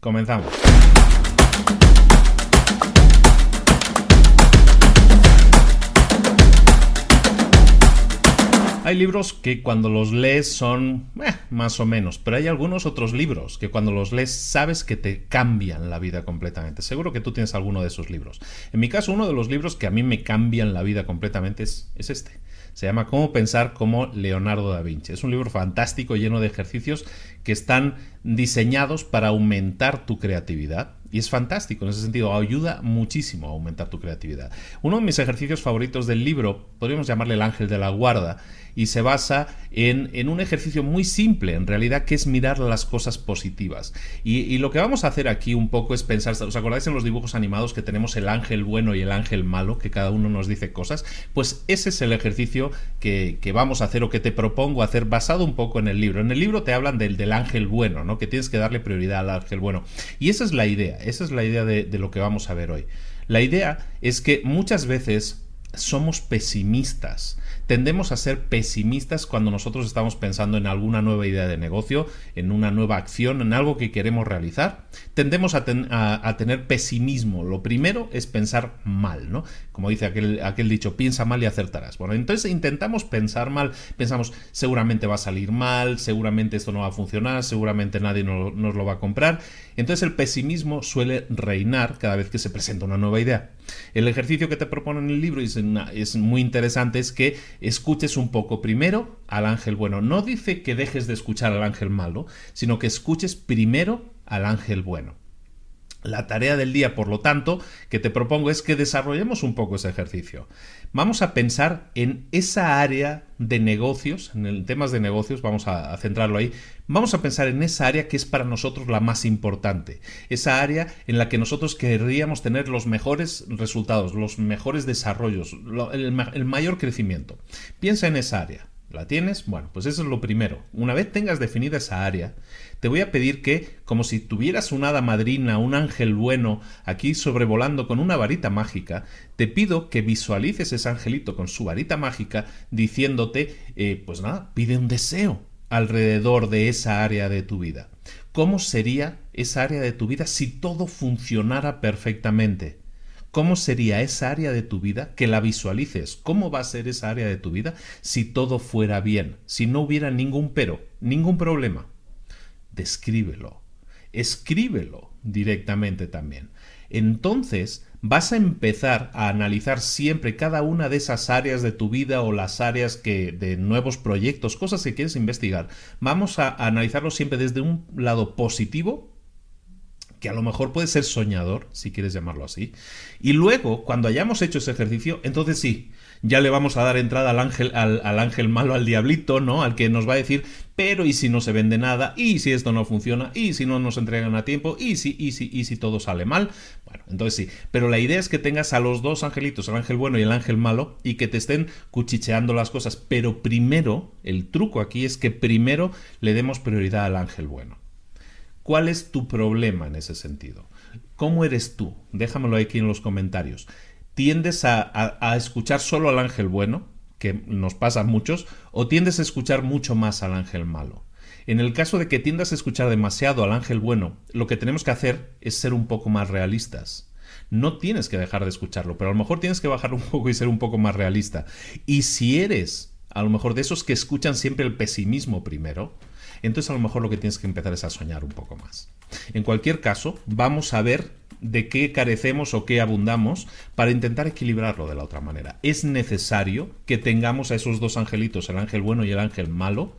Comenzamos. Hay libros que cuando los lees son eh, más o menos, pero hay algunos otros libros que cuando los lees sabes que te cambian la vida completamente. Seguro que tú tienes alguno de esos libros. En mi caso, uno de los libros que a mí me cambian la vida completamente es, es este. Se llama Cómo pensar como Leonardo da Vinci. Es un libro fantástico lleno de ejercicios que están diseñados para aumentar tu creatividad. Y es fantástico, en ese sentido, ayuda muchísimo a aumentar tu creatividad. Uno de mis ejercicios favoritos del libro, podríamos llamarle el ángel de la guarda, y se basa en, un ejercicio muy simple, en realidad, que es mirar las cosas positivas. Y, lo que vamos a hacer aquí un poco es pensar, ¿os acordáis en los dibujos animados que tenemos el ángel bueno y el ángel malo, que cada uno nos dice cosas? Pues ese es el ejercicio que, vamos a hacer o que te propongo hacer basado un poco en el libro. En el libro te hablan del, del ángel bueno, ¿no? Que tienes que darle prioridad al ángel bueno. Y esa es la idea, esa es la idea de lo que vamos a ver hoy. La idea es que muchas veces somos pesimistas tendemos a ser pesimistas cuando nosotros estamos pensando en alguna nueva idea de negocio, en una nueva acción, en algo que queremos realizar. Tendemos a, tener pesimismo. Lo primero es pensar mal, ¿no? Como dice aquel, dicho, piensa mal y acertarás. Bueno, entonces intentamos pensar mal, pensamos, seguramente va a salir mal, seguramente esto no va a funcionar, seguramente nadie nos lo va a comprar. Entonces el pesimismo suele reinar cada vez que se presenta una nueva idea. El ejercicio que te propone en el libro es, es muy interesante, es que escuches un poco primero al ángel bueno. No dice que dejes de escuchar al ángel malo, sino que escuches primero al ángel bueno. La tarea del día, por lo tanto, que te propongo es que desarrollemos un poco ese ejercicio. Vamos a pensar en esa área de negocios, en el temas de negocios, vamos a, centrarlo ahí. Vamos a pensar en esa área que es para nosotros la más importante, esa área en la que nosotros querríamos tener los mejores resultados, los mejores desarrollos, el mayor crecimiento. Piensa en esa área. ¿La tienes? Bueno, pues eso es lo primero. Una vez tengas definida esa área, te voy a pedir que, como si tuvieras una hada madrina, un ángel bueno, aquí sobrevolando con una varita mágica, te pido que visualices ese angelito con su varita mágica diciéndote, eh, pues nada, pide un deseo alrededor de esa área de tu vida. ¿Cómo sería esa área de tu vida si todo funcionara perfectamente? ¿Cómo sería esa área de tu vida? Que la visualices. ¿Cómo va a ser esa área de tu vida si todo fuera bien? Si no hubiera ningún pero, ningún problema. Descríbelo. Escríbelo directamente también. Entonces vas a empezar a analizar siempre cada una de esas áreas de tu vida o las áreas que de nuevos proyectos, cosas que quieres investigar. Vamos a analizarlo siempre desde un lado positivo a lo mejor puede ser soñador, si quieres llamarlo así. Y luego, cuando hayamos hecho ese ejercicio, entonces sí, ya le vamos a dar entrada al ángel, al, ángel malo, al diablito, ¿no? Al que nos va a decir, pero ¿y si no se vende nada? ¿Y si esto no funciona? ¿Y si no nos entregan a tiempo? ¿Y si, y si, y si todo sale mal? Bueno, entonces sí. Pero la idea es que tengas a los dos angelitos, el ángel bueno y el ángel malo, y que te estén cuchicheando las cosas. Pero primero, el truco aquí es que primero le demos prioridad al ángel bueno. ¿Cuál es tu problema en ese sentido? ¿Cómo eres tú? Déjamelo aquí en los comentarios tiendes a, escuchar solo al ángel bueno, que nos pasa a muchos, o tiendes a escuchar mucho más al ángel malo. En el caso de que tiendas a escuchar demasiado al ángel bueno, lo que tenemos que hacer es ser un poco más realistas. No tienes que dejar de escucharlo, pero a lo mejor tienes que bajar un poco y ser un poco más realista. Y si eres a lo mejor de esos que escuchan siempre el pesimismo primero, entonces a lo mejor lo que tienes que empezar es a soñar un poco más. En cualquier caso, vamos a ver de qué carecemos o qué abundamos para intentar equilibrarlo de la otra manera. Es necesario que tengamos a esos dos angelitos, el ángel bueno y el ángel malo,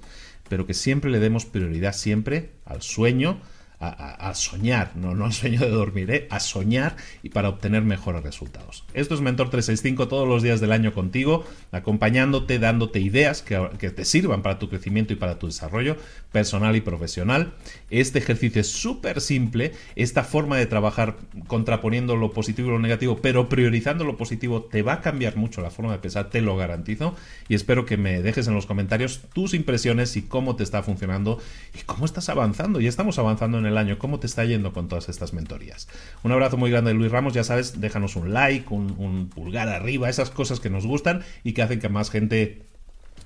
pero que siempre le demos prioridad siempre al sueño, a, soñar, no, no al sueño de dormir, ¿eh? a soñar y para obtener mejores resultados. Esto es Mentor 365 todos los días del año contigo, acompañándote, dándote ideas que, que te sirvan para tu crecimiento y para tu desarrollo personal y profesional. Este ejercicio es súper simple, esta forma de trabajar contraponiendo lo positivo y lo negativo, pero priorizando lo positivo, te va a cambiar mucho la forma de pensar, te lo garantizo, y espero que me dejes en los comentarios tus impresiones y cómo te está funcionando y cómo estás avanzando. Y estamos avanzando en el año. ¿Cómo te está yendo con todas estas mentorías? Un abrazo muy grande de Luis Ramos. Ya sabes, déjanos un like, un, pulgar arriba, esas cosas que nos gustan y que hacen que más gente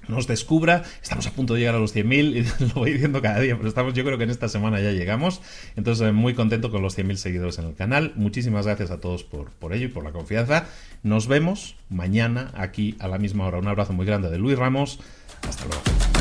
nos descubra. Estamos a punto de llegar a los 100.000 y lo voy diciendo cada día, pero estamos, yo creo que en esta semana ya llegamos. Entonces, eh, muy contento con los 100.000 seguidores en el canal. Muchísimas gracias a todos por, por ello y por la confianza. Nos vemos mañana aquí a la misma hora. Un abrazo muy grande de Luis Ramos. Hasta luego.